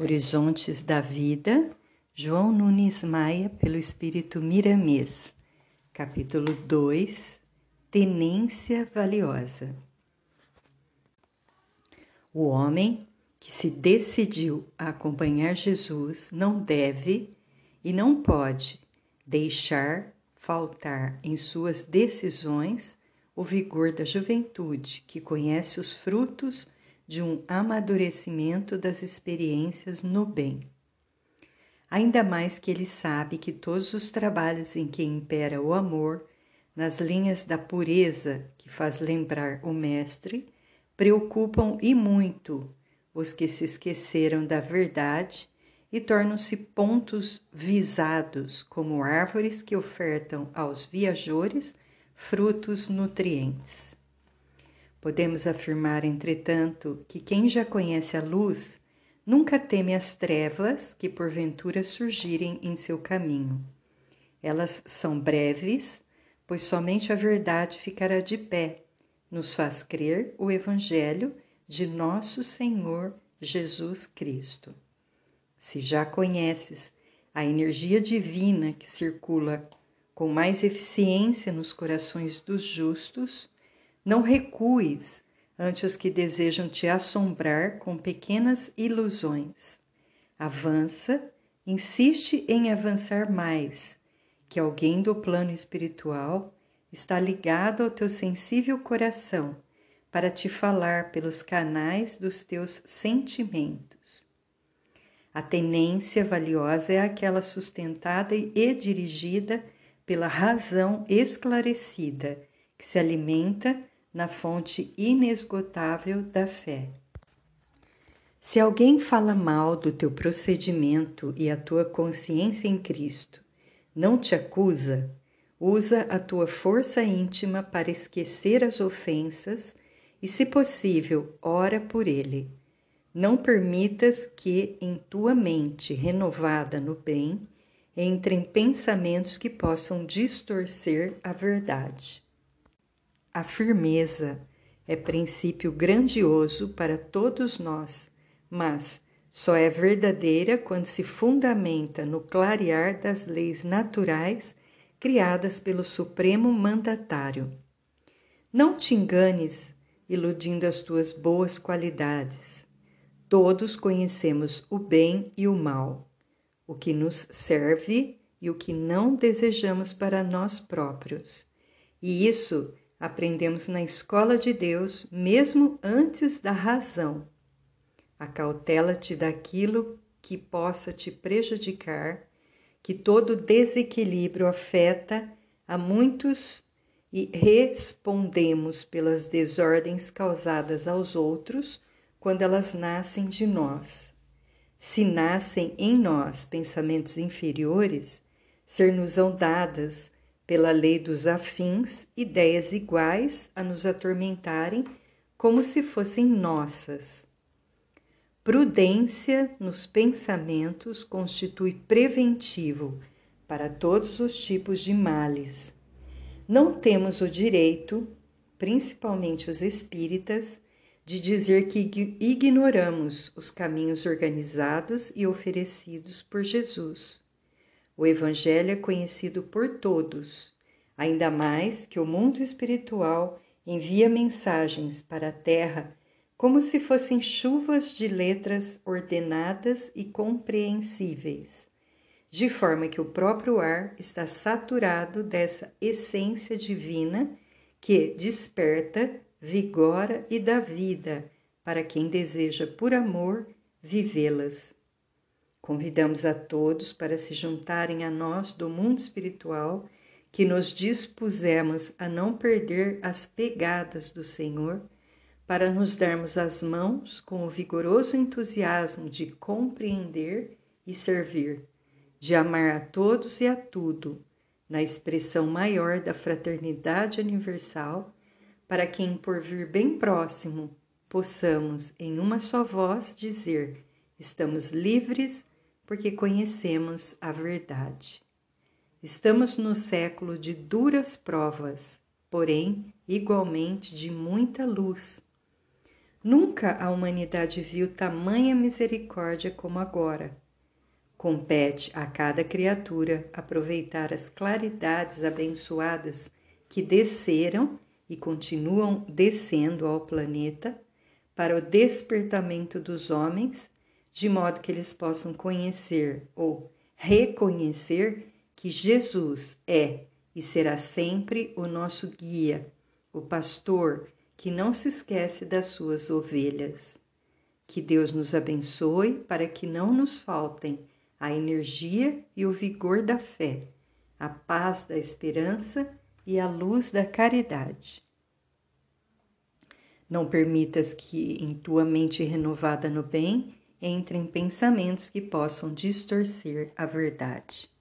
Horizontes da Vida, João Nunes Maia, pelo Espírito Miramês. Capítulo 2 Tenência Valiosa. O homem que se decidiu a acompanhar Jesus não deve e não pode deixar faltar em suas decisões o vigor da juventude, que conhece os frutos de um amadurecimento das experiências no bem. Ainda mais que ele sabe que todos os trabalhos em que impera o amor, nas linhas da pureza que faz lembrar o Mestre, preocupam e muito os que se esqueceram da verdade e tornam-se pontos visados como árvores que ofertam aos viajores frutos nutrientes. Podemos afirmar, entretanto, que quem já conhece a luz nunca teme as trevas que porventura surgirem em seu caminho. Elas são breves, pois somente a verdade ficará de pé, nos faz crer o Evangelho de nosso Senhor Jesus Cristo. Se já conheces a energia divina que circula com mais eficiência nos corações dos justos, não recues ante os que desejam te assombrar com pequenas ilusões. Avança, insiste em avançar mais, que alguém do plano espiritual está ligado ao teu sensível coração para te falar pelos canais dos teus sentimentos. A tenência valiosa é aquela sustentada e dirigida pela razão esclarecida, que se alimenta na fonte inesgotável da fé. Se alguém fala mal do teu procedimento e a tua consciência em Cristo não te acusa, usa a tua força íntima para esquecer as ofensas e, se possível, ora por ele. Não permitas que em tua mente renovada no bem entrem pensamentos que possam distorcer a verdade. A firmeza é princípio grandioso para todos nós, mas só é verdadeira quando se fundamenta no clarear das leis naturais criadas pelo Supremo Mandatário. Não te enganes iludindo as tuas boas qualidades. Todos conhecemos o bem e o mal, o que nos serve e o que não desejamos para nós próprios. E isso aprendemos na escola de Deus, mesmo antes da razão. Acautela-te daquilo que possa te prejudicar, que todo desequilíbrio afeta a muitos e respondemos pelas desordens causadas aos outros quando elas nascem de nós. Se nascem em nós pensamentos inferiores, ser-nos-ão dadas pela lei dos afins, ideias iguais a nos atormentarem como se fossem nossas. Prudência nos pensamentos constitui preventivo para todos os tipos de males. Não temos o direito, principalmente os espíritas, de dizer que ignoramos os caminhos organizados e oferecidos por Jesus. O Evangelho é conhecido por todos, ainda mais que o mundo espiritual envia mensagens para a Terra como se fossem chuvas de letras ordenadas e compreensíveis, de forma que o próprio ar está saturado dessa essência divina que desperta, vigora e dá vida para quem deseja, por amor, vivê-las. Convidamos a todos para se juntarem a nós do mundo espiritual, que nos dispusemos a não perder as pegadas do Senhor, para nos darmos as mãos com o vigoroso entusiasmo de compreender e servir, de amar a todos e a tudo, na expressão maior da fraternidade universal, para que, por vir bem próximo, possamos, em uma só voz, dizer: estamos livres porque conhecemos a verdade. Estamos no século de duras provas, porém igualmente de muita luz. Nunca a humanidade viu tamanha misericórdia como agora. Compete a cada criatura aproveitar as claridades abençoadas que desceram e continuam descendo ao planeta para o despertamento dos homens, de modo que eles possam conhecer ou reconhecer que Jesus é e será sempre o nosso guia, o pastor que não se esquece das suas ovelhas. Que Deus nos abençoe para que não nos faltem a energia e o vigor da fé, a paz da esperança e a luz da caridade. Não permitas que em tua mente renovada no bem entrem pensamentos que possam distorcer a verdade.